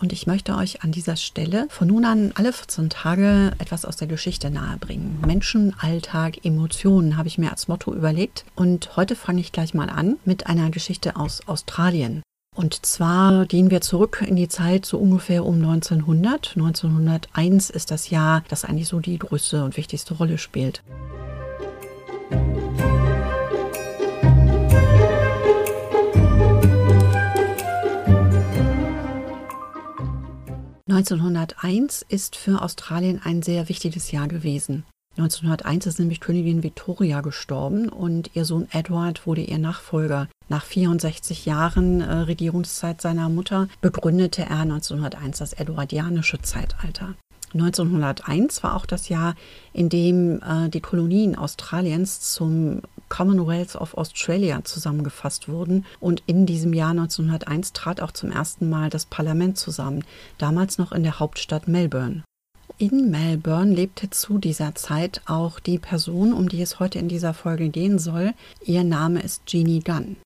Und ich möchte euch an dieser Stelle von nun an alle 14 Tage etwas aus der Geschichte nahebringen. Menschen, Alltag, Emotionen habe ich mir als Motto überlegt und heute fange ich gleich mal an mit einer Geschichte aus Australien. Und zwar gehen wir zurück in die Zeit so ungefähr um 1900. 1901 ist das Jahr, das eigentlich so die größte und wichtigste Rolle spielt. 1901 ist für Australien ein sehr wichtiges Jahr gewesen. 1901 ist nämlich Königin Victoria gestorben und ihr Sohn Edward wurde ihr Nachfolger. Nach 64 Jahren äh, Regierungszeit seiner Mutter begründete er 1901 das Edwardianische Zeitalter. 1901 war auch das Jahr, in dem äh, die Kolonien Australiens zum Commonwealth of Australia zusammengefasst wurden. Und in diesem Jahr 1901 trat auch zum ersten Mal das Parlament zusammen, damals noch in der Hauptstadt Melbourne. In Melbourne lebte zu dieser Zeit auch die Person, um die es heute in dieser Folge gehen soll. Ihr Name ist Jeannie Gunn.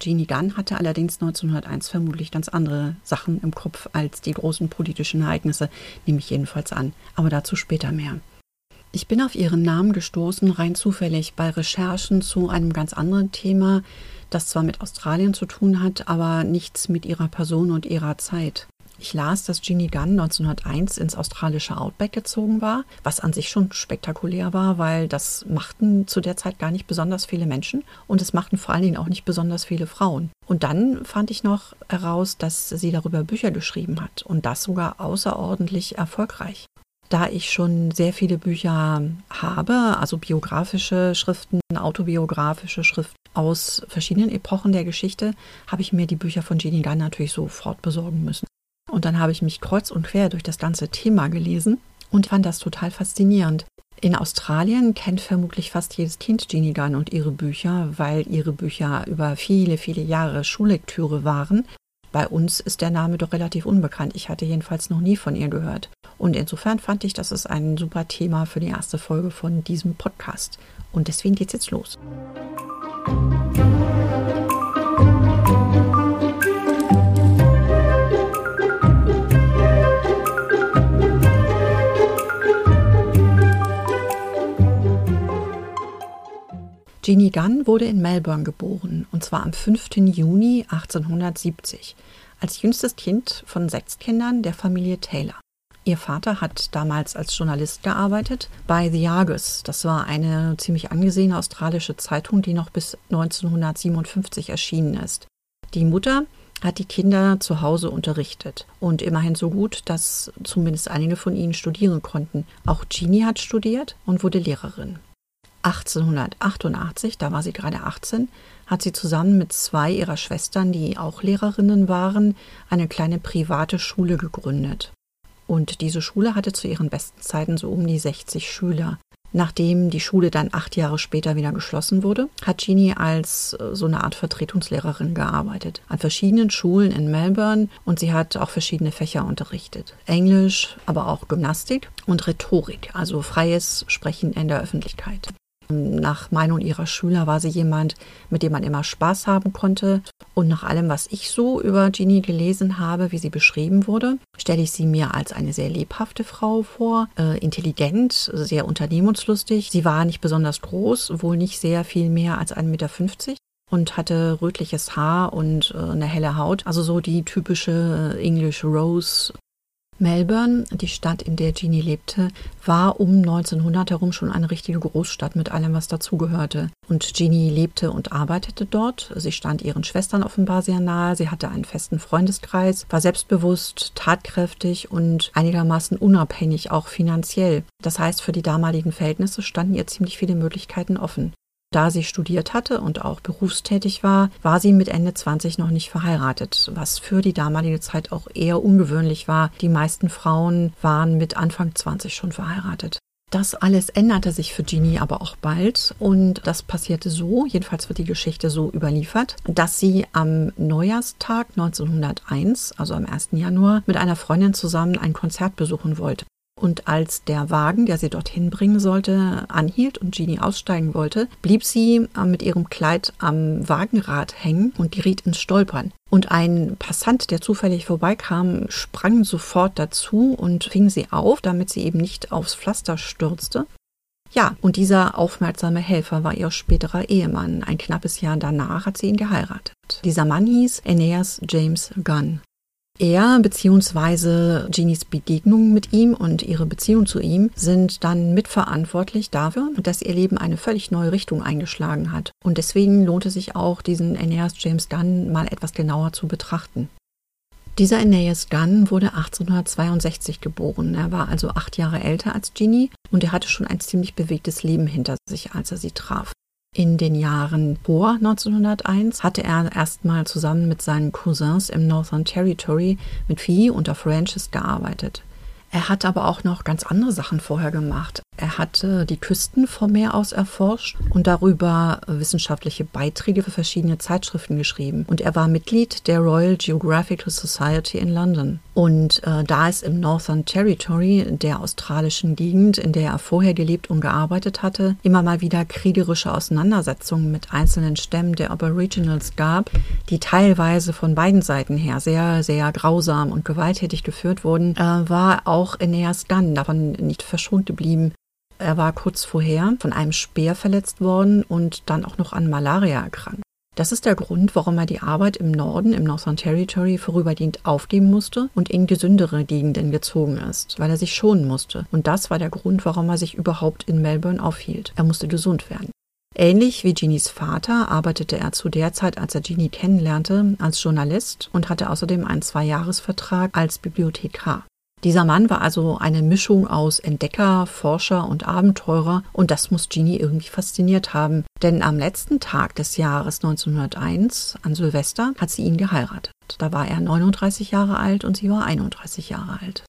Jeannie Gunn hatte allerdings 1901 vermutlich ganz andere Sachen im Kopf als die großen politischen Ereignisse, nehme ich jedenfalls an. Aber dazu später mehr. Ich bin auf ihren Namen gestoßen, rein zufällig, bei Recherchen zu einem ganz anderen Thema, das zwar mit Australien zu tun hat, aber nichts mit ihrer Person und ihrer Zeit. Ich las, dass Jeannie Gunn 1901 ins australische Outback gezogen war, was an sich schon spektakulär war, weil das machten zu der Zeit gar nicht besonders viele Menschen und es machten vor allen Dingen auch nicht besonders viele Frauen. Und dann fand ich noch heraus, dass sie darüber Bücher geschrieben hat und das sogar außerordentlich erfolgreich. Da ich schon sehr viele Bücher habe, also biografische Schriften, autobiografische Schriften aus verschiedenen Epochen der Geschichte, habe ich mir die Bücher von Jeannie Gunn natürlich sofort besorgen müssen. Und dann habe ich mich kreuz und quer durch das ganze Thema gelesen und fand das total faszinierend. In Australien kennt vermutlich fast jedes Kind Jeannie Gunn und ihre Bücher, weil ihre Bücher über viele, viele Jahre Schullektüre waren. Bei uns ist der Name doch relativ unbekannt. Ich hatte jedenfalls noch nie von ihr gehört. Und insofern fand ich, das ist ein super Thema für die erste Folge von diesem Podcast. Und deswegen geht's jetzt los. Musik Jeannie Gunn wurde in Melbourne geboren, und zwar am 5. Juni 1870, als jüngstes Kind von sechs Kindern der Familie Taylor. Ihr Vater hat damals als Journalist gearbeitet bei The Argus. Das war eine ziemlich angesehene australische Zeitung, die noch bis 1957 erschienen ist. Die Mutter hat die Kinder zu Hause unterrichtet und immerhin so gut, dass zumindest einige von ihnen studieren konnten. Auch Jeannie hat studiert und wurde Lehrerin. 1888, da war sie gerade 18, hat sie zusammen mit zwei ihrer Schwestern, die auch Lehrerinnen waren, eine kleine private Schule gegründet. Und diese Schule hatte zu ihren besten Zeiten so um die 60 Schüler. Nachdem die Schule dann acht Jahre später wieder geschlossen wurde, hat Jeannie als äh, so eine Art Vertretungslehrerin gearbeitet. An verschiedenen Schulen in Melbourne und sie hat auch verschiedene Fächer unterrichtet. Englisch, aber auch Gymnastik und Rhetorik, also freies Sprechen in der Öffentlichkeit. Nach Meinung ihrer Schüler war sie jemand, mit dem man immer Spaß haben konnte. Und nach allem, was ich so über Jeannie gelesen habe, wie sie beschrieben wurde, stelle ich sie mir als eine sehr lebhafte Frau vor, äh, intelligent, sehr unternehmenslustig. Sie war nicht besonders groß, wohl nicht sehr viel mehr als 1,50 Meter und hatte rötliches Haar und äh, eine helle Haut. Also so die typische äh, English Rose Melbourne, die Stadt, in der Jeannie lebte, war um 1900 herum schon eine richtige Großstadt mit allem, was dazugehörte. Und Jeannie lebte und arbeitete dort. Sie stand ihren Schwestern offenbar sehr nahe. Sie hatte einen festen Freundeskreis, war selbstbewusst, tatkräftig und einigermaßen unabhängig, auch finanziell. Das heißt, für die damaligen Verhältnisse standen ihr ziemlich viele Möglichkeiten offen. Da sie studiert hatte und auch berufstätig war, war sie mit Ende 20 noch nicht verheiratet, was für die damalige Zeit auch eher ungewöhnlich war. Die meisten Frauen waren mit Anfang 20 schon verheiratet. Das alles änderte sich für Jeannie aber auch bald und das passierte so, jedenfalls wird die Geschichte so überliefert, dass sie am Neujahrstag 1901, also am 1. Januar, mit einer Freundin zusammen ein Konzert besuchen wollte. Und als der Wagen, der sie dorthin bringen sollte, anhielt und Jeannie aussteigen wollte, blieb sie äh, mit ihrem Kleid am Wagenrad hängen und geriet ins Stolpern. Und ein Passant, der zufällig vorbeikam, sprang sofort dazu und fing sie auf, damit sie eben nicht aufs Pflaster stürzte. Ja, und dieser aufmerksame Helfer war ihr späterer Ehemann. Ein knappes Jahr danach hat sie ihn geheiratet. Dieser Mann hieß Aeneas James Gunn. Er bzw. Jeannies Begegnung mit ihm und ihre Beziehung zu ihm sind dann mitverantwortlich dafür, dass ihr Leben eine völlig neue Richtung eingeschlagen hat. Und deswegen lohnt es sich auch, diesen Aeneas James Gunn mal etwas genauer zu betrachten. Dieser Aeneas Gunn wurde 1862 geboren. Er war also acht Jahre älter als Jeannie und er hatte schon ein ziemlich bewegtes Leben hinter sich, als er sie traf. In den Jahren vor 1901 hatte er erstmal zusammen mit seinen Cousins im Northern Territory mit Vieh und auf Ranches gearbeitet. Er hat aber auch noch ganz andere Sachen vorher gemacht. Er hatte die Küsten vom Meer aus erforscht und darüber wissenschaftliche Beiträge für verschiedene Zeitschriften geschrieben. Und er war Mitglied der Royal Geographical Society in London. Und äh, da es im Northern Territory, der australischen Gegend, in der er vorher gelebt und gearbeitet hatte, immer mal wieder kriegerische Auseinandersetzungen mit einzelnen Stämmen der Aboriginals gab, die teilweise von beiden Seiten her sehr, sehr grausam und gewalttätig geführt wurden, äh, war auch Aeneas Gunn davon nicht verschont geblieben. Er war kurz vorher von einem Speer verletzt worden und dann auch noch an Malaria erkrankt. Das ist der Grund, warum er die Arbeit im Norden, im Northern Territory, vorübergehend aufgeben musste und in gesündere Gegenden gezogen ist, weil er sich schonen musste. Und das war der Grund, warum er sich überhaupt in Melbourne aufhielt. Er musste gesund werden. Ähnlich wie Jeannies Vater arbeitete er zu der Zeit, als er Jeannie kennenlernte, als Journalist und hatte außerdem einen Zweijahresvertrag als Bibliothekar. Dieser Mann war also eine Mischung aus Entdecker, Forscher und Abenteurer und das muss Jeannie irgendwie fasziniert haben, denn am letzten Tag des Jahres 1901, an Silvester, hat sie ihn geheiratet. Da war er 39 Jahre alt und sie war 31 Jahre alt.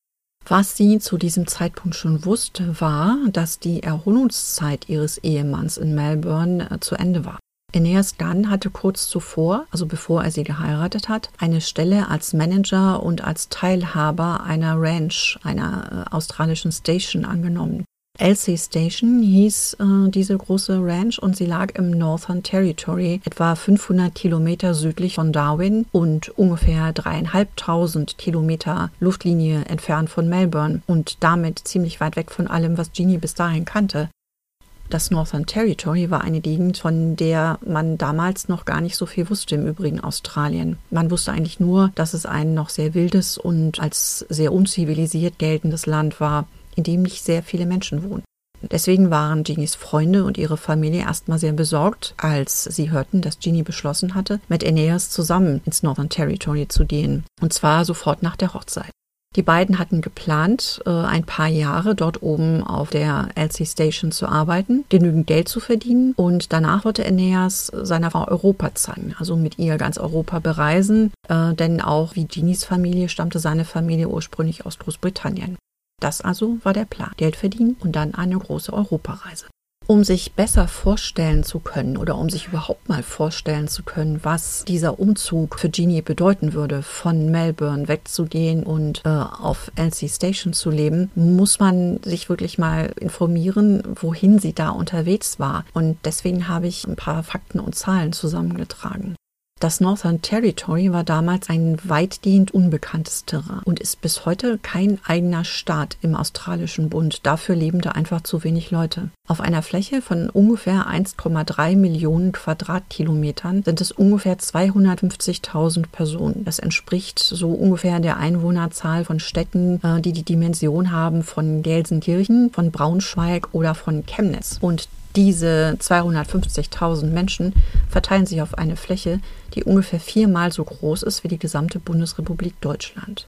Was sie zu diesem Zeitpunkt schon wusste, war, dass die Erholungszeit ihres Ehemanns in Melbourne äh, zu Ende war. Aeneas Gunn hatte kurz zuvor, also bevor er sie geheiratet hat, eine Stelle als Manager und als Teilhaber einer Ranch, einer äh, australischen Station angenommen. Elsie Station hieß äh, diese große Ranch und sie lag im Northern Territory, etwa 500 Kilometer südlich von Darwin und ungefähr dreieinhalbtausend Kilometer Luftlinie entfernt von Melbourne und damit ziemlich weit weg von allem, was Jeannie bis dahin kannte. Das Northern Territory war eine Gegend, von der man damals noch gar nicht so viel wusste im übrigen Australien. Man wusste eigentlich nur, dass es ein noch sehr wildes und als sehr unzivilisiert geltendes Land war, in dem nicht sehr viele Menschen wohnen. Deswegen waren Jeannies Freunde und ihre Familie erstmal sehr besorgt, als sie hörten, dass Jeannie beschlossen hatte, mit Aeneas zusammen ins Northern Territory zu gehen. Und zwar sofort nach der Hochzeit. Die beiden hatten geplant, äh, ein paar Jahre dort oben auf der Elsie Station zu arbeiten, genügend Geld zu verdienen und danach wollte Aeneas seiner Frau Europa zeigen, also mit ihr ganz Europa bereisen, äh, denn auch wie Genies Familie stammte seine Familie ursprünglich aus Großbritannien. Das also war der Plan. Geld verdienen und dann eine große Europareise. Um sich besser vorstellen zu können oder um sich überhaupt mal vorstellen zu können, was dieser Umzug für Jeannie bedeuten würde, von Melbourne wegzugehen und äh, auf NC Station zu leben, muss man sich wirklich mal informieren, wohin sie da unterwegs war. Und deswegen habe ich ein paar Fakten und Zahlen zusammengetragen. Das Northern Territory war damals ein weitgehend unbekanntes Terrain und ist bis heute kein eigener Staat im australischen Bund. Dafür leben da einfach zu wenig Leute. Auf einer Fläche von ungefähr 1,3 Millionen Quadratkilometern sind es ungefähr 250.000 Personen. Das entspricht so ungefähr der Einwohnerzahl von Städten, äh, die die Dimension haben von Gelsenkirchen, von Braunschweig oder von Chemnitz. Und diese 250.000 Menschen verteilen sich auf eine Fläche, die ungefähr viermal so groß ist wie die gesamte Bundesrepublik Deutschland.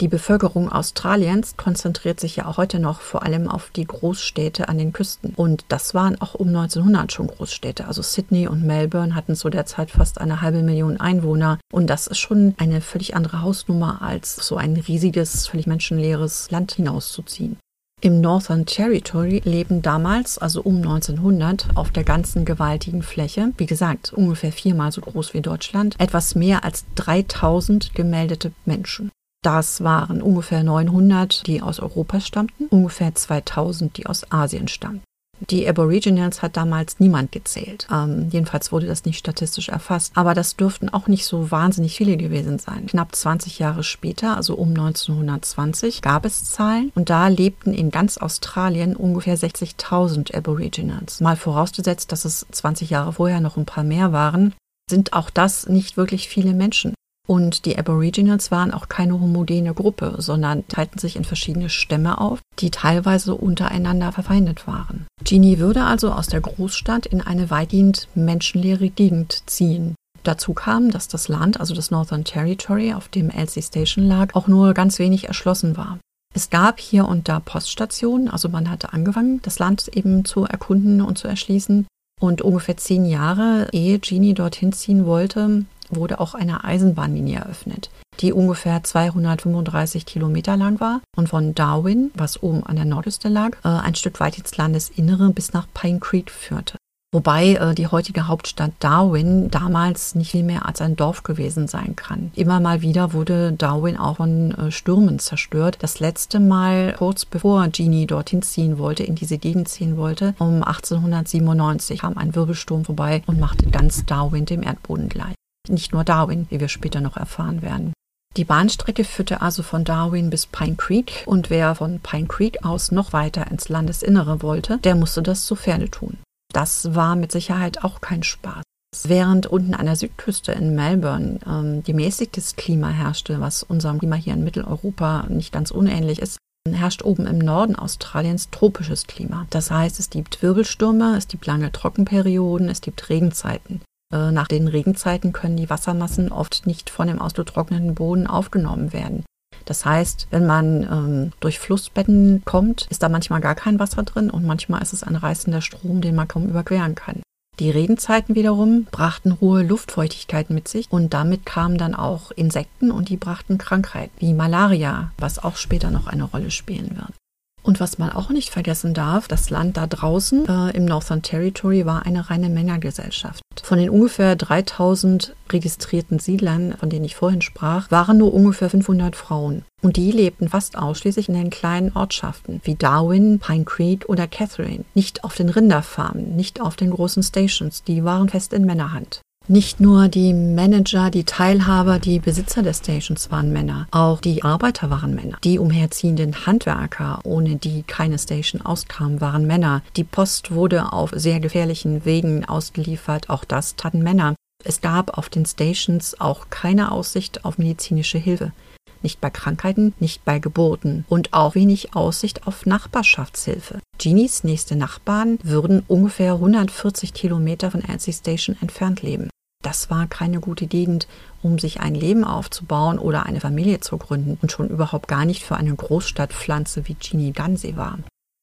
Die Bevölkerung Australiens konzentriert sich ja auch heute noch vor allem auf die Großstädte an den Küsten. Und das waren auch um 1900 schon Großstädte. Also Sydney und Melbourne hatten zu der Zeit fast eine halbe Million Einwohner. Und das ist schon eine völlig andere Hausnummer, als so ein riesiges, völlig menschenleeres Land hinauszuziehen. Im Northern Territory leben damals, also um 1900, auf der ganzen gewaltigen Fläche, wie gesagt, ungefähr viermal so groß wie Deutschland, etwas mehr als 3000 gemeldete Menschen. Das waren ungefähr 900, die aus Europa stammten, ungefähr 2000, die aus Asien stammten. Die Aboriginals hat damals niemand gezählt. Ähm, jedenfalls wurde das nicht statistisch erfasst. Aber das dürften auch nicht so wahnsinnig viele gewesen sein. Knapp 20 Jahre später, also um 1920, gab es Zahlen und da lebten in ganz Australien ungefähr 60.000 Aboriginals. Mal vorausgesetzt, dass es 20 Jahre vorher noch ein paar mehr waren, sind auch das nicht wirklich viele Menschen. Und die Aboriginals waren auch keine homogene Gruppe, sondern teilten sich in verschiedene Stämme auf, die teilweise untereinander verfeindet waren. Jeannie würde also aus der Großstadt in eine weitgehend menschenleere Gegend ziehen. Dazu kam, dass das Land, also das Northern Territory, auf dem Elsie Station lag, auch nur ganz wenig erschlossen war. Es gab hier und da Poststationen, also man hatte angefangen, das Land eben zu erkunden und zu erschließen. Und ungefähr zehn Jahre, ehe Jeannie dorthin ziehen wollte, wurde auch eine Eisenbahnlinie eröffnet, die ungefähr 235 Kilometer lang war und von Darwin, was oben an der Nordküste lag, äh, ein Stück weit ins Landesinnere bis nach Pine Creek führte. Wobei äh, die heutige Hauptstadt Darwin damals nicht viel mehr als ein Dorf gewesen sein kann. Immer mal wieder wurde Darwin auch von äh, Stürmen zerstört. Das letzte Mal kurz bevor Genie dorthin ziehen wollte, in diese Gegend ziehen wollte, um 1897 kam ein Wirbelsturm vorbei und machte ganz Darwin dem Erdboden gleich. Nicht nur Darwin, wie wir später noch erfahren werden. Die Bahnstrecke führte also von Darwin bis Pine Creek und wer von Pine Creek aus noch weiter ins Landesinnere wollte, der musste das zu Pferde tun. Das war mit Sicherheit auch kein Spaß. Während unten an der Südküste in Melbourne ähm, gemäßigtes Klima herrschte, was unserem Klima hier in Mitteleuropa nicht ganz unähnlich ist, herrscht oben im Norden Australiens tropisches Klima. Das heißt, es gibt Wirbelstürme, es gibt lange Trockenperioden, es gibt Regenzeiten. Äh, nach den Regenzeiten können die Wassermassen oft nicht von dem ausgetrockneten Boden aufgenommen werden. Das heißt, wenn man ähm, durch Flussbetten kommt, ist da manchmal gar kein Wasser drin und manchmal ist es ein reißender Strom, den man kaum überqueren kann. Die Regenzeiten wiederum brachten hohe Luftfeuchtigkeit mit sich und damit kamen dann auch Insekten und die brachten Krankheiten wie Malaria, was auch später noch eine Rolle spielen wird. Und was man auch nicht vergessen darf, das Land da draußen äh, im Northern Territory war eine reine Männergesellschaft. Von den ungefähr 3000 registrierten Siedlern, von denen ich vorhin sprach, waren nur ungefähr 500 Frauen. Und die lebten fast ausschließlich in den kleinen Ortschaften wie Darwin, Pine Creek oder Catherine. Nicht auf den Rinderfarmen, nicht auf den großen Stations, die waren fest in Männerhand. Nicht nur die Manager, die Teilhaber, die Besitzer der Stations waren Männer, auch die Arbeiter waren Männer. Die umherziehenden Handwerker, ohne die keine Station auskam, waren Männer. Die Post wurde auf sehr gefährlichen Wegen ausgeliefert, auch das taten Männer. Es gab auf den Stations auch keine Aussicht auf medizinische Hilfe. Nicht bei Krankheiten, nicht bei Geburten und auch wenig Aussicht auf Nachbarschaftshilfe. Genies nächste Nachbarn würden ungefähr 140 Kilometer von Elsie Station entfernt leben. Das war keine gute Gegend, um sich ein Leben aufzubauen oder eine Familie zu gründen und schon überhaupt gar nicht für eine Großstadtpflanze wie Jeannie Gansey war.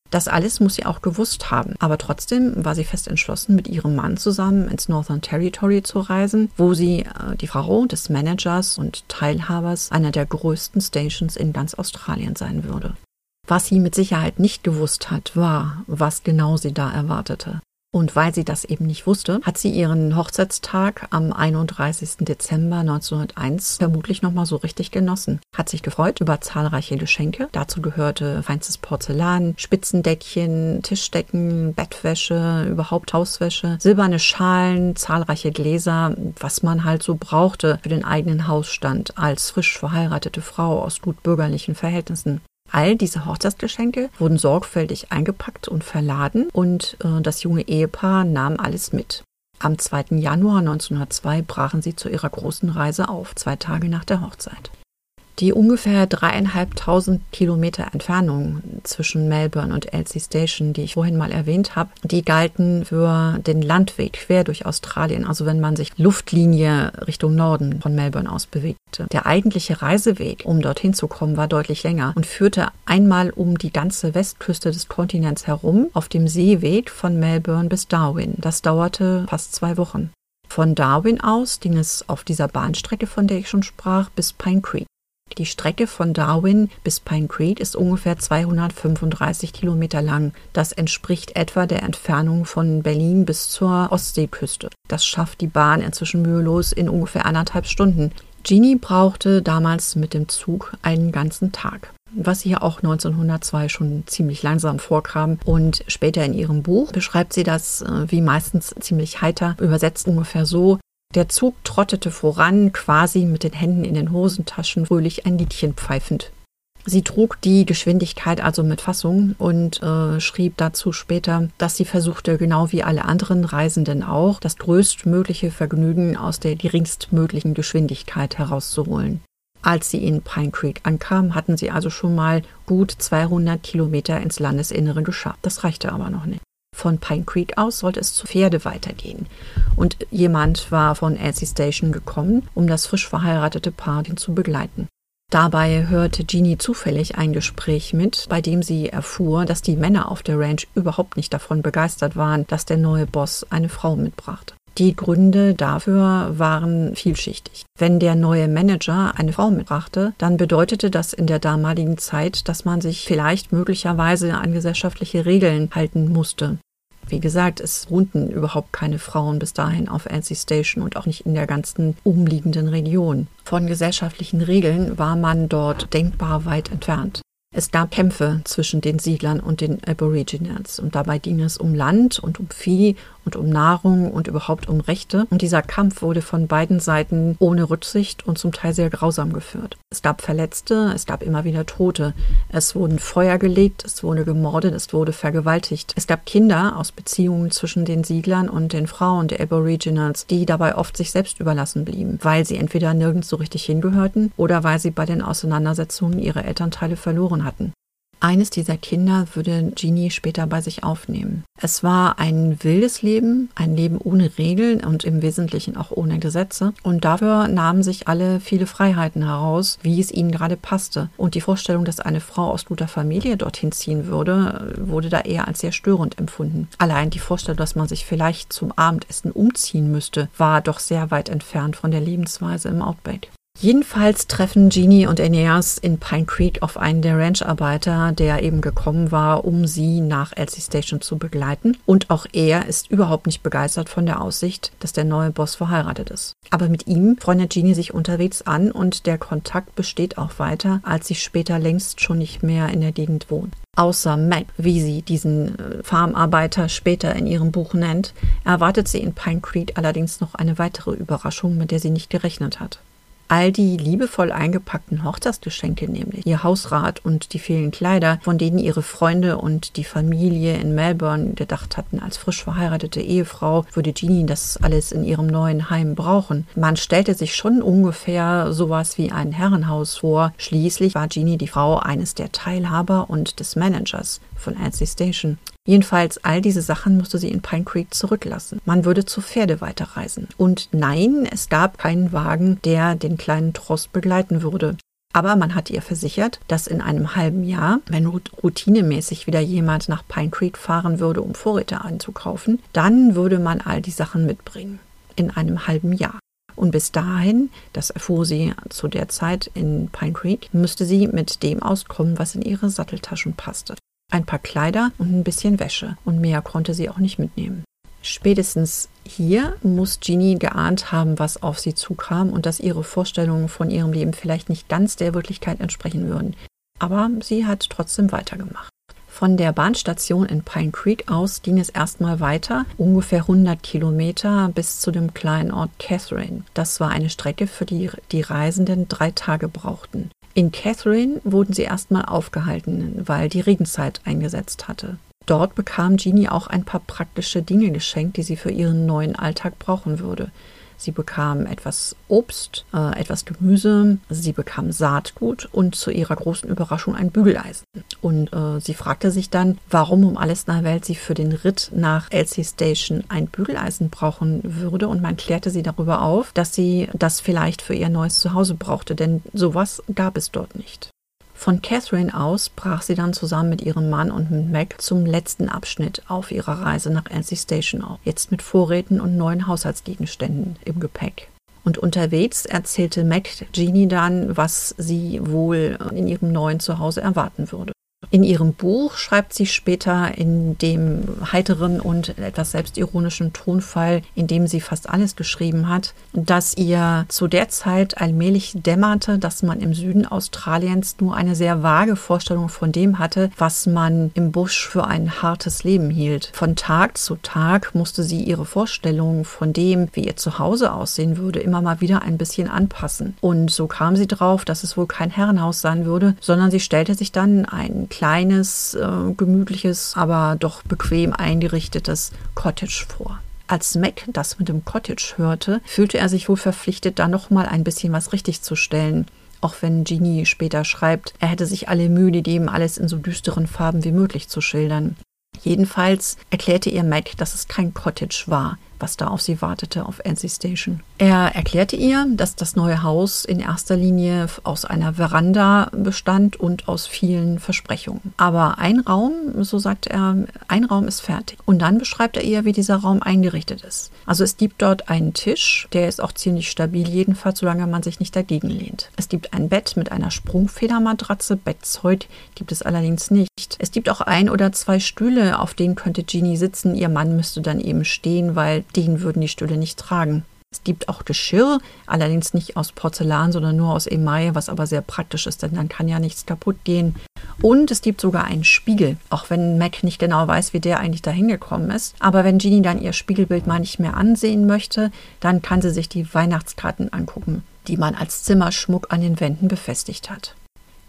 Das alles muss sie auch gewusst haben, aber trotzdem war sie fest entschlossen, mit ihrem Mann zusammen ins Northern Territory zu reisen, wo sie äh, die Frau des Managers und Teilhabers einer der größten Stations in ganz Australien sein würde. Was sie mit Sicherheit nicht gewusst hat, war, was genau sie da erwartete. Und weil sie das eben nicht wusste, hat sie ihren Hochzeitstag am 31. Dezember 1901 vermutlich nochmal so richtig genossen. Hat sich gefreut über zahlreiche Geschenke. Dazu gehörte feinstes Porzellan, Spitzendeckchen, Tischdecken, Bettwäsche, überhaupt Hauswäsche, silberne Schalen, zahlreiche Gläser, was man halt so brauchte für den eigenen Hausstand als frisch verheiratete Frau aus gut bürgerlichen Verhältnissen. All diese Hochzeitsgeschenke wurden sorgfältig eingepackt und verladen und äh, das junge Ehepaar nahm alles mit. Am 2. Januar 1902 brachen sie zu ihrer großen Reise auf, zwei Tage nach der Hochzeit. Die ungefähr dreieinhalbtausend Kilometer Entfernung zwischen Melbourne und Elsie Station, die ich vorhin mal erwähnt habe, die galten für den Landweg quer durch Australien, also wenn man sich Luftlinie Richtung Norden von Melbourne aus bewegte. Der eigentliche Reiseweg, um dorthin zu kommen, war deutlich länger und führte einmal um die ganze Westküste des Kontinents herum auf dem Seeweg von Melbourne bis Darwin. Das dauerte fast zwei Wochen. Von Darwin aus ging es auf dieser Bahnstrecke, von der ich schon sprach, bis Pine Creek. Die Strecke von Darwin bis Pine Creek ist ungefähr 235 Kilometer lang. Das entspricht etwa der Entfernung von Berlin bis zur Ostseeküste. Das schafft die Bahn inzwischen mühelos in ungefähr anderthalb Stunden. Jeannie brauchte damals mit dem Zug einen ganzen Tag was ihr auch 1902 schon ziemlich langsam vorkam. Und später in ihrem Buch beschreibt sie das äh, wie meistens ziemlich heiter, übersetzt ungefähr so. Der Zug trottete voran, quasi mit den Händen in den Hosentaschen, fröhlich ein Liedchen pfeifend. Sie trug die Geschwindigkeit also mit Fassung und äh, schrieb dazu später, dass sie versuchte, genau wie alle anderen Reisenden auch, das größtmögliche Vergnügen aus der geringstmöglichen Geschwindigkeit herauszuholen. Als sie in Pine Creek ankam, hatten sie also schon mal gut 200 Kilometer ins Landesinnere geschafft. Das reichte aber noch nicht. Von Pine Creek aus sollte es zu Pferde weitergehen. Und jemand war von Elsie Station gekommen, um das frisch verheiratete Paar zu begleiten. Dabei hörte Jeannie zufällig ein Gespräch mit, bei dem sie erfuhr, dass die Männer auf der Ranch überhaupt nicht davon begeistert waren, dass der neue Boss eine Frau mitbrachte. Die Gründe dafür waren vielschichtig. Wenn der neue Manager eine Frau mitbrachte, dann bedeutete das in der damaligen Zeit, dass man sich vielleicht möglicherweise an gesellschaftliche Regeln halten musste. Wie gesagt, es wohnten überhaupt keine Frauen bis dahin auf Annecy Station und auch nicht in der ganzen umliegenden Region. Von gesellschaftlichen Regeln war man dort denkbar weit entfernt. Es gab Kämpfe zwischen den Siedlern und den Aborigines und dabei ging es um Land und um Vieh und um Nahrung und überhaupt um Rechte. Und dieser Kampf wurde von beiden Seiten ohne Rücksicht und zum Teil sehr grausam geführt. Es gab Verletzte, es gab immer wieder Tote. Es wurden Feuer gelegt, es wurde gemordet, es wurde vergewaltigt. Es gab Kinder aus Beziehungen zwischen den Siedlern und den Frauen der Aboriginals, die dabei oft sich selbst überlassen blieben, weil sie entweder nirgends so richtig hingehörten oder weil sie bei den Auseinandersetzungen ihre Elternteile verloren hatten. Eines dieser Kinder würde Jeannie später bei sich aufnehmen. Es war ein wildes Leben, ein Leben ohne Regeln und im Wesentlichen auch ohne Gesetze. Und dafür nahmen sich alle viele Freiheiten heraus, wie es ihnen gerade passte. Und die Vorstellung, dass eine Frau aus guter Familie dorthin ziehen würde, wurde da eher als sehr störend empfunden. Allein die Vorstellung, dass man sich vielleicht zum Abendessen umziehen müsste, war doch sehr weit entfernt von der Lebensweise im Outback. Jedenfalls treffen Jeannie und Aeneas in Pine Creek auf einen der Rancharbeiter, der eben gekommen war, um sie nach Elsie Station zu begleiten. Und auch er ist überhaupt nicht begeistert von der Aussicht, dass der neue Boss verheiratet ist. Aber mit ihm freundet Jeannie sich unterwegs an und der Kontakt besteht auch weiter, als sie später längst schon nicht mehr in der Gegend wohnt. Außer Mac, wie sie diesen äh, Farmarbeiter später in ihrem Buch nennt, erwartet sie in Pine Creek allerdings noch eine weitere Überraschung, mit der sie nicht gerechnet hat. All die liebevoll eingepackten Hochzeitsgeschenke, nämlich ihr Hausrat und die vielen Kleider, von denen ihre Freunde und die Familie in Melbourne gedacht hatten, als frisch verheiratete Ehefrau würde Jeannie das alles in ihrem neuen Heim brauchen. Man stellte sich schon ungefähr sowas wie ein Herrenhaus vor. Schließlich war Jeannie die Frau eines der Teilhaber und des Managers von Annecy Station. Jedenfalls all diese Sachen musste sie in Pine Creek zurücklassen. Man würde zu Pferde weiterreisen. Und nein, es gab keinen Wagen, der den kleinen Tross begleiten würde. Aber man hat ihr versichert, dass in einem halben Jahr, wenn routinemäßig wieder jemand nach Pine Creek fahren würde, um Vorräte einzukaufen, dann würde man all die Sachen mitbringen. In einem halben Jahr. Und bis dahin, das erfuhr sie zu der Zeit in Pine Creek, müsste sie mit dem auskommen, was in ihre Satteltaschen passte ein paar Kleider und ein bisschen Wäsche. Und mehr konnte sie auch nicht mitnehmen. Spätestens hier muss Jeannie geahnt haben, was auf sie zukam und dass ihre Vorstellungen von ihrem Leben vielleicht nicht ganz der Wirklichkeit entsprechen würden. Aber sie hat trotzdem weitergemacht. Von der Bahnstation in Pine Creek aus ging es erstmal weiter, ungefähr 100 Kilometer bis zu dem kleinen Ort Catherine. Das war eine Strecke, für die die Reisenden drei Tage brauchten. In Catherine wurden sie erstmal aufgehalten, weil die Regenzeit eingesetzt hatte. Dort bekam Jeannie auch ein paar praktische Dinge geschenkt, die sie für ihren neuen Alltag brauchen würde. Sie bekam etwas Obst, äh, etwas Gemüse, sie bekam Saatgut und zu ihrer großen Überraschung ein Bügeleisen. Und äh, sie fragte sich dann, warum um alles in der Welt sie für den Ritt nach Elsie Station ein Bügeleisen brauchen würde. Und man klärte sie darüber auf, dass sie das vielleicht für ihr neues Zuhause brauchte, denn sowas gab es dort nicht. Von Catherine aus brach sie dann zusammen mit ihrem Mann und mit Mac zum letzten Abschnitt auf ihrer Reise nach Annecy Station auf, jetzt mit Vorräten und neuen Haushaltsgegenständen im Gepäck. Und unterwegs erzählte Mac Jeannie dann, was sie wohl in ihrem neuen Zuhause erwarten würde. In ihrem Buch schreibt sie später in dem heiteren und etwas selbstironischen Tonfall, in dem sie fast alles geschrieben hat, dass ihr zu der Zeit allmählich dämmerte, dass man im Süden Australiens nur eine sehr vage Vorstellung von dem hatte, was man im Busch für ein hartes Leben hielt. Von Tag zu Tag musste sie ihre Vorstellung von dem, wie ihr Zuhause aussehen würde, immer mal wieder ein bisschen anpassen. Und so kam sie drauf, dass es wohl kein Herrenhaus sein würde, sondern sie stellte sich dann ein kleines, äh, gemütliches, aber doch bequem eingerichtetes Cottage vor. Als Mac das mit dem Cottage hörte, fühlte er sich wohl verpflichtet, da noch mal ein bisschen was richtig zu stellen. Auch wenn Genie später schreibt, er hätte sich alle Mühe gegeben, alles in so düsteren Farben wie möglich zu schildern. Jedenfalls erklärte ihr Mac, dass es kein Cottage war, was da auf sie wartete auf NC Station. Er erklärte ihr, dass das neue Haus in erster Linie aus einer Veranda bestand und aus vielen Versprechungen. Aber ein Raum, so sagt er, ein Raum ist fertig. Und dann beschreibt er ihr, wie dieser Raum eingerichtet ist. Also es gibt dort einen Tisch, der ist auch ziemlich stabil, jedenfalls solange man sich nicht dagegen lehnt. Es gibt ein Bett mit einer Sprungfedermatratze, Bettzeug gibt es allerdings nicht. Es gibt auch ein oder zwei Stühle, auf denen könnte Jeannie sitzen. Ihr Mann müsste dann eben stehen, weil den würden die Stühle nicht tragen. Es gibt auch Geschirr, allerdings nicht aus Porzellan, sondern nur aus Emaille, was aber sehr praktisch ist, denn dann kann ja nichts kaputt gehen. Und es gibt sogar einen Spiegel, auch wenn Mac nicht genau weiß, wie der eigentlich da hingekommen ist. Aber wenn Jeannie dann ihr Spiegelbild mal nicht mehr ansehen möchte, dann kann sie sich die Weihnachtskarten angucken, die man als Zimmerschmuck an den Wänden befestigt hat.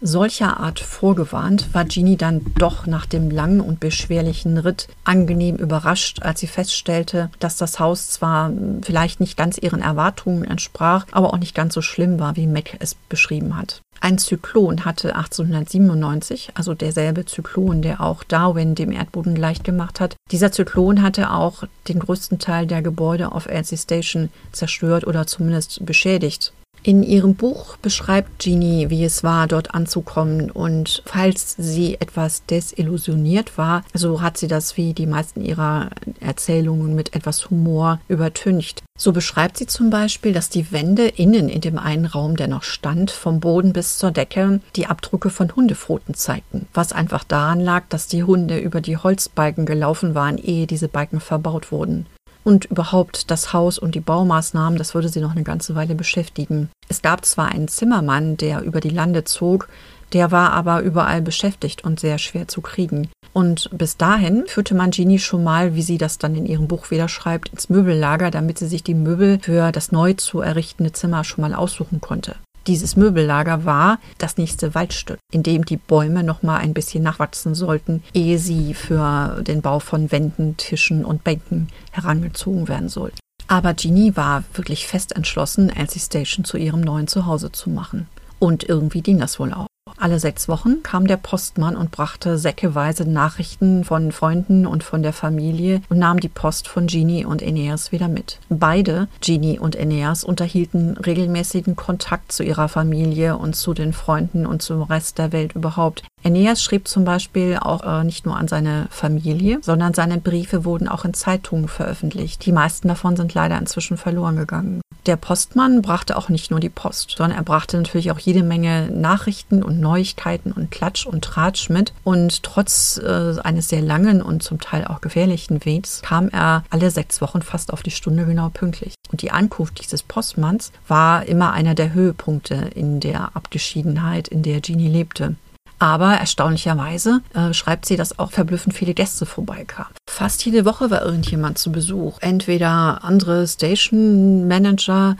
Solcher Art vorgewarnt war Jeannie dann doch nach dem langen und beschwerlichen Ritt angenehm überrascht, als sie feststellte, dass das Haus zwar vielleicht nicht ganz ihren Erwartungen entsprach, aber auch nicht ganz so schlimm war, wie Mac es beschrieben hat. Ein Zyklon hatte 1897, also derselbe Zyklon, der auch Darwin dem Erdboden leicht gemacht hat. Dieser Zyklon hatte auch den größten Teil der Gebäude auf Elsie Station zerstört oder zumindest beschädigt. In ihrem Buch beschreibt Jeannie, wie es war, dort anzukommen. Und falls sie etwas desillusioniert war, so hat sie das wie die meisten ihrer Erzählungen mit etwas Humor übertüncht. So beschreibt sie zum Beispiel, dass die Wände innen in dem einen Raum, der noch stand, vom Boden bis zur Decke die Abdrücke von Hundepfoten zeigten, was einfach daran lag, dass die Hunde über die Holzbalken gelaufen waren, ehe diese Balken verbaut wurden und überhaupt das Haus und die Baumaßnahmen, das würde sie noch eine ganze Weile beschäftigen. Es gab zwar einen Zimmermann, der über die Lande zog, der war aber überall beschäftigt und sehr schwer zu kriegen. Und bis dahin führte man Genie schon mal, wie sie das dann in ihrem Buch wieder schreibt, ins Möbellager, damit sie sich die Möbel für das neu zu errichtende Zimmer schon mal aussuchen konnte. Dieses Möbellager war das nächste Waldstück, in dem die Bäume noch mal ein bisschen nachwachsen sollten, ehe sie für den Bau von Wänden, Tischen und Bänken herangezogen werden sollten. Aber Jeannie war wirklich fest entschlossen, Elsie Station zu ihrem neuen Zuhause zu machen. Und irgendwie ging das wohl auch. Alle sechs Wochen kam der Postmann und brachte säckeweise Nachrichten von Freunden und von der Familie und nahm die Post von Genie und Aeneas wieder mit. Beide, Genie und Aeneas, unterhielten regelmäßigen Kontakt zu ihrer Familie und zu den Freunden und zum Rest der Welt überhaupt. Aeneas schrieb zum Beispiel auch äh, nicht nur an seine Familie, sondern seine Briefe wurden auch in Zeitungen veröffentlicht. Die meisten davon sind leider inzwischen verloren gegangen. Der Postmann brachte auch nicht nur die Post, sondern er brachte natürlich auch jede Menge Nachrichten und Neuigkeiten und Klatsch und Tratsch mit. Und trotz äh, eines sehr langen und zum Teil auch gefährlichen Wegs kam er alle sechs Wochen fast auf die Stunde genau pünktlich. Und die Ankunft dieses Postmanns war immer einer der Höhepunkte in der Abgeschiedenheit, in der Jeannie lebte. Aber erstaunlicherweise äh, schreibt sie, dass auch verblüffend viele Gäste vorbeikamen. Fast jede Woche war irgendjemand zu Besuch. Entweder andere Station Manager,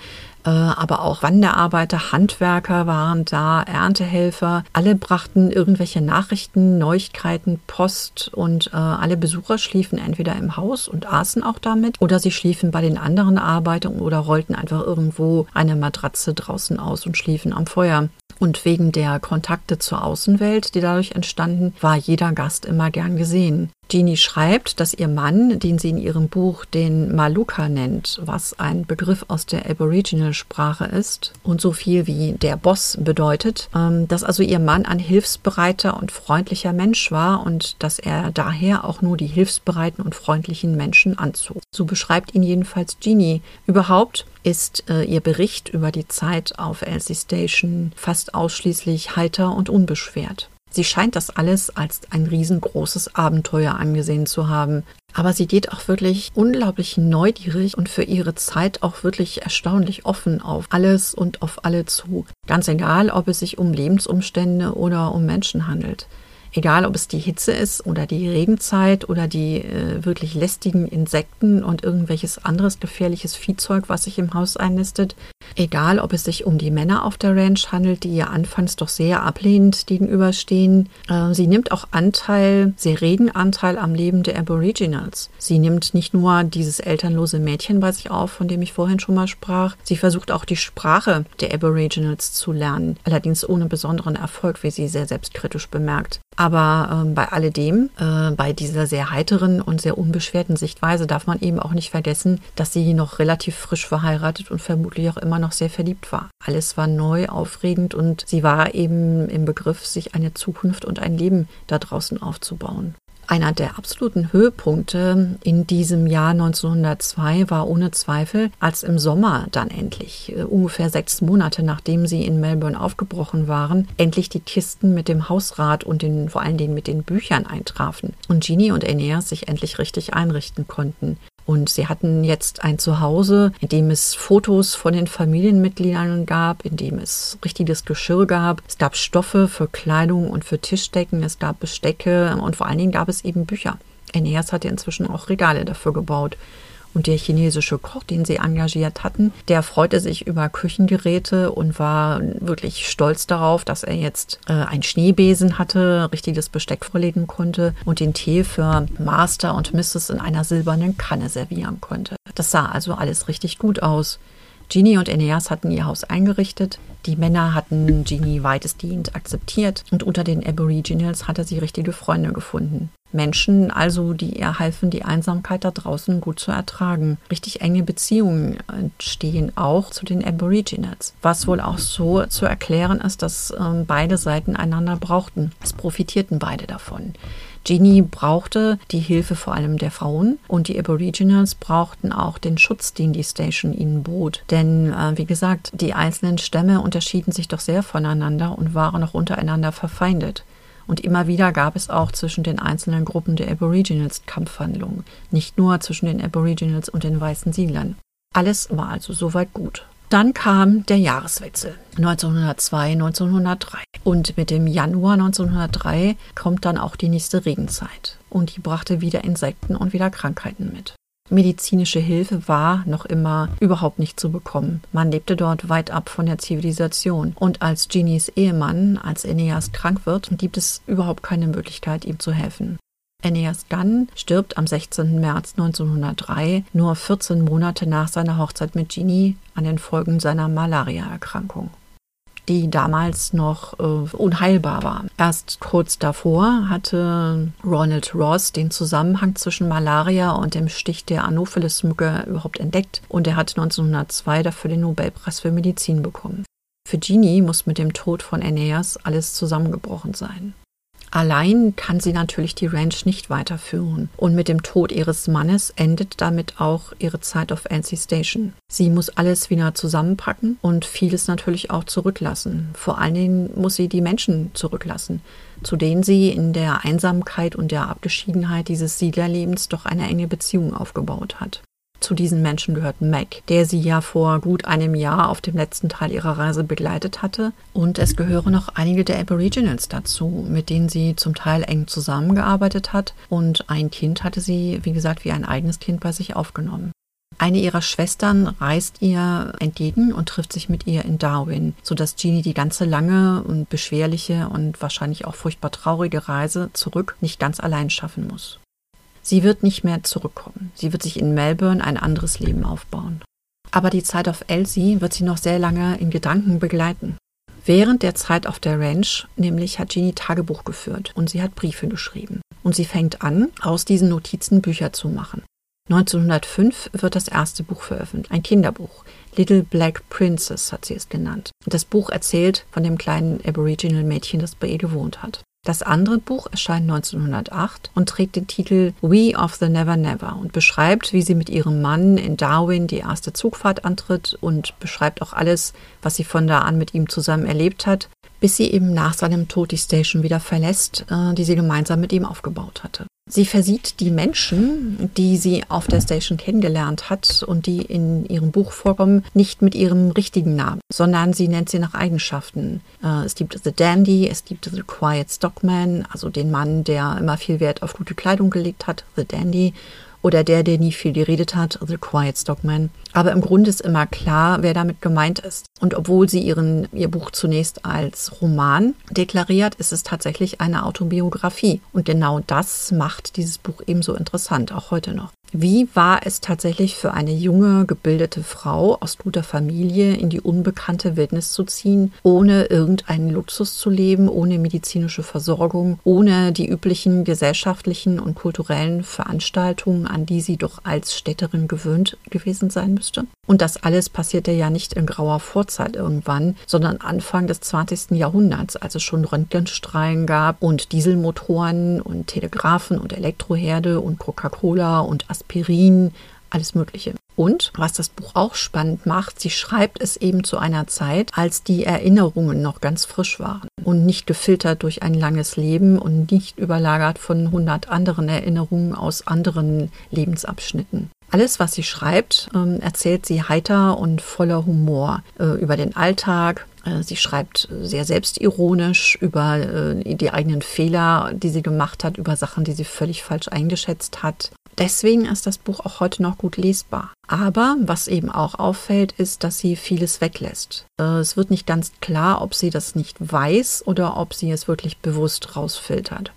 aber auch Wanderarbeiter, Handwerker waren da, Erntehelfer. Alle brachten irgendwelche Nachrichten, Neuigkeiten, Post und äh, alle Besucher schliefen entweder im Haus und aßen auch damit oder sie schliefen bei den anderen Arbeitern oder rollten einfach irgendwo eine Matratze draußen aus und schliefen am Feuer. Und wegen der Kontakte zur Außenwelt, die dadurch entstanden, war jeder Gast immer gern gesehen. Jeannie schreibt, dass ihr Mann, den sie in ihrem Buch den Maluka nennt, was ein Begriff aus der Aboriginal-Sprache ist und so viel wie der Boss bedeutet, ähm, dass also ihr Mann ein hilfsbereiter und freundlicher Mensch war und dass er daher auch nur die hilfsbereiten und freundlichen Menschen anzog. So beschreibt ihn jedenfalls Jeannie. Überhaupt ist äh, ihr Bericht über die Zeit auf Elsie Station fast ausschließlich heiter und unbeschwert. Sie scheint das alles als ein riesengroßes Abenteuer angesehen zu haben. Aber sie geht auch wirklich unglaublich neugierig und für ihre Zeit auch wirklich erstaunlich offen auf alles und auf alle zu. Ganz egal, ob es sich um Lebensumstände oder um Menschen handelt. Egal, ob es die Hitze ist oder die Regenzeit oder die äh, wirklich lästigen Insekten und irgendwelches anderes gefährliches Viehzeug, was sich im Haus einnistet. Egal, ob es sich um die Männer auf der Ranch handelt, die ihr anfangs doch sehr ablehnend gegenüberstehen. Äh, sie nimmt auch Anteil, sehr regen Anteil am Leben der Aboriginals. Sie nimmt nicht nur dieses elternlose Mädchen bei sich auf, von dem ich vorhin schon mal sprach. Sie versucht auch die Sprache der Aboriginals zu lernen, allerdings ohne besonderen Erfolg, wie sie sehr selbstkritisch bemerkt. Aber ähm, bei alledem, äh, bei dieser sehr heiteren und sehr unbeschwerten Sichtweise darf man eben auch nicht vergessen, dass sie noch relativ frisch verheiratet und vermutlich auch immer noch sehr verliebt war. Alles war neu, aufregend und sie war eben im Begriff, sich eine Zukunft und ein Leben da draußen aufzubauen. Einer der absoluten Höhepunkte in diesem Jahr 1902 war ohne Zweifel, als im Sommer dann endlich, äh, ungefähr sechs Monate nachdem sie in Melbourne aufgebrochen waren, endlich die Kisten mit dem Hausrat und den, vor allen Dingen mit den Büchern eintrafen und Jeannie und Aeneas sich endlich richtig einrichten konnten. Und sie hatten jetzt ein Zuhause, in dem es Fotos von den Familienmitgliedern gab, in dem es richtiges Geschirr gab. Es gab Stoffe für Kleidung und für Tischdecken, es gab Bestecke und vor allen Dingen gab es eben Bücher. Aeneas hatte inzwischen auch Regale dafür gebaut. Und der chinesische Koch, den sie engagiert hatten, der freute sich über Küchengeräte und war wirklich stolz darauf, dass er jetzt äh, ein Schneebesen hatte, richtiges Besteck vorlegen konnte und den Tee für Master und Mrs. in einer silbernen Kanne servieren konnte. Das sah also alles richtig gut aus. Genie und Aeneas hatten ihr Haus eingerichtet. Die Männer hatten Genie weitestgehend akzeptiert und unter den Aboriginals hatte sie richtige Freunde gefunden. Menschen also, die ihr halfen, die Einsamkeit da draußen gut zu ertragen. Richtig enge Beziehungen entstehen auch zu den Aboriginals, was wohl auch so zu erklären ist, dass ähm, beide Seiten einander brauchten. Es profitierten beide davon. Genie brauchte die Hilfe vor allem der Frauen und die Aboriginals brauchten auch den Schutz, den die Station ihnen bot. Denn, äh, wie gesagt, die einzelnen Stämme unterschieden sich doch sehr voneinander und waren auch untereinander verfeindet. Und immer wieder gab es auch zwischen den einzelnen Gruppen der Aboriginals Kampfhandlungen, nicht nur zwischen den Aboriginals und den weißen Siedlern. Alles war also soweit gut. Dann kam der Jahreswechsel 1902, 1903. Und mit dem Januar 1903 kommt dann auch die nächste Regenzeit. Und die brachte wieder Insekten und wieder Krankheiten mit. Medizinische Hilfe war noch immer überhaupt nicht zu bekommen. Man lebte dort weit ab von der Zivilisation. Und als Genies Ehemann, als Aeneas krank wird, gibt es überhaupt keine Möglichkeit, ihm zu helfen. Aeneas Gunn stirbt am 16. März 1903, nur 14 Monate nach seiner Hochzeit mit Ginny, an den Folgen seiner Malariaerkrankung die damals noch äh, unheilbar war. Erst kurz davor hatte Ronald Ross den Zusammenhang zwischen Malaria und dem Stich der Anopheles-Mücke überhaupt entdeckt und er hat 1902 dafür den Nobelpreis für Medizin bekommen. Für Ginny muss mit dem Tod von Aeneas alles zusammengebrochen sein. Allein kann sie natürlich die Ranch nicht weiterführen. Und mit dem Tod ihres Mannes endet damit auch ihre Zeit auf NC Station. Sie muss alles wieder zusammenpacken und vieles natürlich auch zurücklassen. Vor allen Dingen muss sie die Menschen zurücklassen, zu denen sie in der Einsamkeit und der Abgeschiedenheit dieses Siedlerlebens doch eine enge Beziehung aufgebaut hat. Zu diesen Menschen gehört Meg, der sie ja vor gut einem Jahr auf dem letzten Teil ihrer Reise begleitet hatte. Und es gehören noch einige der Aboriginals dazu, mit denen sie zum Teil eng zusammengearbeitet hat. Und ein Kind hatte sie, wie gesagt, wie ein eigenes Kind bei sich aufgenommen. Eine ihrer Schwestern reist ihr entgegen und trifft sich mit ihr in Darwin, sodass Jeannie die ganze lange und beschwerliche und wahrscheinlich auch furchtbar traurige Reise zurück nicht ganz allein schaffen muss. Sie wird nicht mehr zurückkommen. Sie wird sich in Melbourne ein anderes Leben aufbauen. Aber die Zeit auf Elsie wird sie noch sehr lange in Gedanken begleiten. Während der Zeit auf der Ranch nämlich hat Jeannie Tagebuch geführt und sie hat Briefe geschrieben. Und sie fängt an, aus diesen Notizen Bücher zu machen. 1905 wird das erste Buch veröffentlicht, ein Kinderbuch. Little Black Princess hat sie es genannt. Das Buch erzählt von dem kleinen Aboriginal Mädchen, das bei ihr gewohnt hat. Das andere Buch erscheint 1908 und trägt den Titel We of the Never Never und beschreibt, wie sie mit ihrem Mann in Darwin die erste Zugfahrt antritt und beschreibt auch alles, was sie von da an mit ihm zusammen erlebt hat, bis sie eben nach seinem Tod die Station wieder verlässt, äh, die sie gemeinsam mit ihm aufgebaut hatte. Sie versieht die Menschen, die sie auf der Station kennengelernt hat und die in ihrem Buch vorkommen, nicht mit ihrem richtigen Namen, sondern sie nennt sie nach Eigenschaften. Äh, es gibt The Dandy, es gibt The Quiet Stockman, also den Mann, der immer viel Wert auf gute Kleidung gelegt hat, The Dandy oder der, der nie viel geredet hat, The Quiet Stockman. Aber im Grunde ist immer klar, wer damit gemeint ist. Und obwohl sie ihren, ihr Buch zunächst als Roman deklariert, ist es tatsächlich eine Autobiografie. Und genau das macht dieses Buch ebenso interessant, auch heute noch. Wie war es tatsächlich für eine junge, gebildete Frau aus guter Familie in die unbekannte Wildnis zu ziehen, ohne irgendeinen Luxus zu leben, ohne medizinische Versorgung, ohne die üblichen gesellschaftlichen und kulturellen Veranstaltungen, an die sie doch als Städterin gewöhnt gewesen sein müsste? Und das alles passierte ja nicht in grauer Vorzeit irgendwann, sondern Anfang des 20. Jahrhunderts, als es schon Röntgenstrahlen gab und Dieselmotoren und Telegraphen und Elektroherde und Coca-Cola und Aspirin, alles Mögliche. Und was das Buch auch spannend macht, sie schreibt es eben zu einer Zeit, als die Erinnerungen noch ganz frisch waren und nicht gefiltert durch ein langes Leben und nicht überlagert von hundert anderen Erinnerungen aus anderen Lebensabschnitten. Alles, was sie schreibt, ähm, erzählt sie heiter und voller Humor äh, über den Alltag, äh, Sie schreibt sehr selbstironisch über äh, die eigenen Fehler, die sie gemacht hat, über Sachen, die sie völlig falsch eingeschätzt hat. Deswegen ist das Buch auch heute noch gut lesbar. Aber was eben auch auffällt, ist, dass sie vieles weglässt. Äh, es wird nicht ganz klar, ob sie das nicht weiß oder ob sie es wirklich bewusst rausfiltert.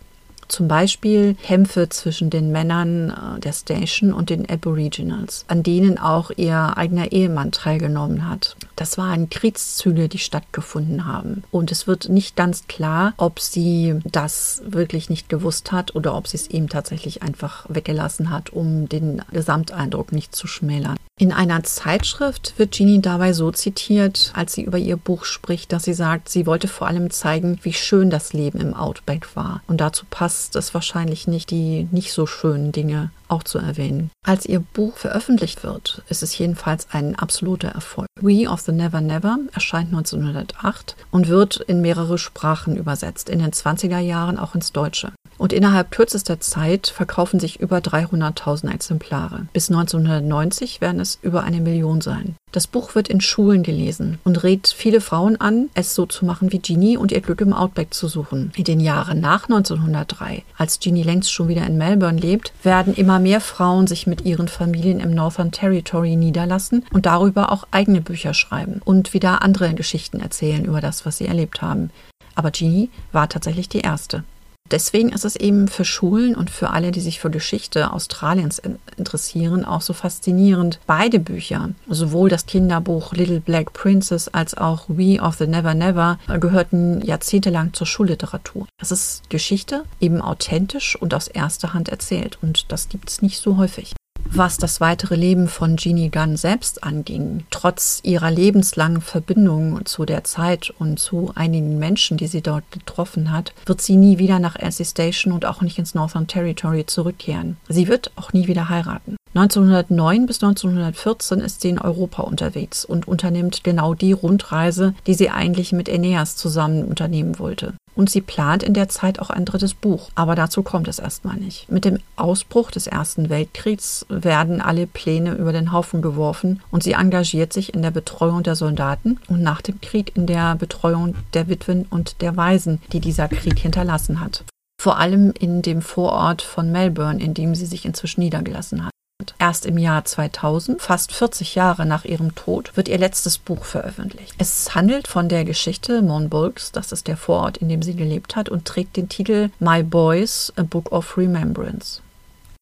Zum Beispiel Kämpfe zwischen den Männern äh, der Station und den Aboriginals, an denen auch ihr eigener Ehemann teilgenommen hat. Das waren Kriegszüge, die stattgefunden haben. Und es wird nicht ganz klar, ob sie das wirklich nicht gewusst hat oder ob sie es eben tatsächlich einfach weggelassen hat, um den Gesamteindruck nicht zu schmälern. In einer Zeitschrift wird Jeannie dabei so zitiert, als sie über ihr Buch spricht, dass sie sagt, sie wollte vor allem zeigen, wie schön das Leben im Outback war. Und dazu passt es wahrscheinlich nicht, die nicht so schönen Dinge auch zu erwähnen. Als ihr Buch veröffentlicht wird, ist es jedenfalls ein absoluter Erfolg. We of the Never Never erscheint 1908 und wird in mehrere Sprachen übersetzt, in den 20er Jahren auch ins Deutsche. Und innerhalb kürzester Zeit verkaufen sich über 300.000 Exemplare. Bis 1990 werden es über eine Million sein. Das Buch wird in Schulen gelesen und rät viele Frauen an, es so zu machen wie Jeannie und ihr Glück im Outback zu suchen. In den Jahren nach 1903, als Jeannie längst schon wieder in Melbourne lebt, werden immer mehr Frauen sich mit ihren Familien im Northern Territory niederlassen und darüber auch eigene Bücher schreiben und wieder andere Geschichten erzählen über das, was sie erlebt haben. Aber Jeannie war tatsächlich die erste. Deswegen ist es eben für Schulen und für alle, die sich für Geschichte Australiens interessieren, auch so faszinierend. Beide Bücher, sowohl das Kinderbuch Little Black Princess als auch We of the Never Never, gehörten jahrzehntelang zur Schulliteratur. Es ist Geschichte, eben authentisch und aus erster Hand erzählt. Und das gibt es nicht so häufig was das weitere Leben von Jeannie Gunn selbst anging. Trotz ihrer lebenslangen Verbindung zu der Zeit und zu einigen Menschen, die sie dort getroffen hat, wird sie nie wieder nach Elsie Station und auch nicht ins Northern Territory zurückkehren. Sie wird auch nie wieder heiraten. 1909 bis 1914 ist sie in Europa unterwegs und unternimmt genau die Rundreise, die sie eigentlich mit Aeneas zusammen unternehmen wollte. Und sie plant in der Zeit auch ein drittes Buch. Aber dazu kommt es erstmal nicht. Mit dem Ausbruch des Ersten Weltkriegs werden alle Pläne über den Haufen geworfen und sie engagiert sich in der Betreuung der Soldaten und nach dem Krieg in der Betreuung der Witwen und der Waisen, die dieser Krieg hinterlassen hat. Vor allem in dem Vorort von Melbourne, in dem sie sich inzwischen niedergelassen hat. Erst im Jahr 2000, fast 40 Jahre nach ihrem Tod, wird ihr letztes Buch veröffentlicht. Es handelt von der Geschichte Monbolks, das ist der Vorort, in dem sie gelebt hat, und trägt den Titel My Boys, A Book of Remembrance.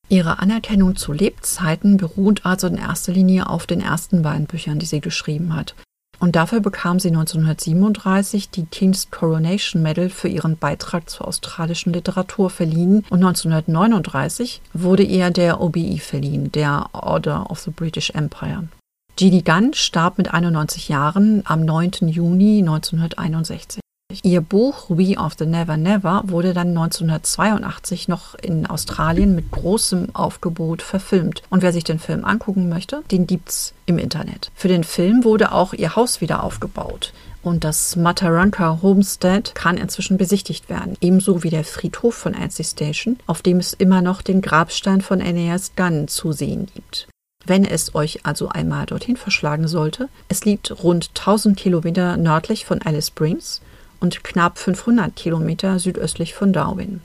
Ihre Anerkennung zu Lebzeiten beruht also in erster Linie auf den ersten beiden Büchern, die sie geschrieben hat. Und dafür bekam sie 1937 die King's Coronation Medal für ihren Beitrag zur australischen Literatur verliehen und 1939 wurde ihr der OBE verliehen, der Order of the British Empire. Jeannie Gunn starb mit 91 Jahren am 9. Juni 1961. Ihr Buch We of the Never Never wurde dann 1982 noch in Australien mit großem Aufgebot verfilmt. Und wer sich den Film angucken möchte, den gibt's im Internet. Für den Film wurde auch ihr Haus wieder aufgebaut. Und das Mataranka Homestead kann inzwischen besichtigt werden, ebenso wie der Friedhof von Elsie Station, auf dem es immer noch den Grabstein von Aeneas Gunn zu sehen gibt. Wenn es euch also einmal dorthin verschlagen sollte, es liegt rund 1000 Kilometer nördlich von Alice Springs und knapp 500 Kilometer südöstlich von Darwin.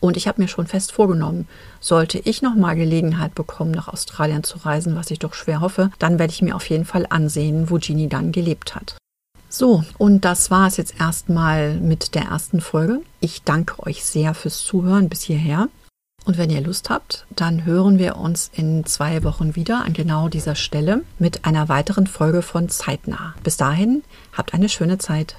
Und ich habe mir schon fest vorgenommen, sollte ich nochmal Gelegenheit bekommen, nach Australien zu reisen, was ich doch schwer hoffe, dann werde ich mir auf jeden Fall ansehen, wo Jeannie dann gelebt hat. So, und das war es jetzt erstmal mit der ersten Folge. Ich danke euch sehr fürs Zuhören bis hierher. Und wenn ihr Lust habt, dann hören wir uns in zwei Wochen wieder an genau dieser Stelle mit einer weiteren Folge von Zeitnah. Bis dahin, habt eine schöne Zeit.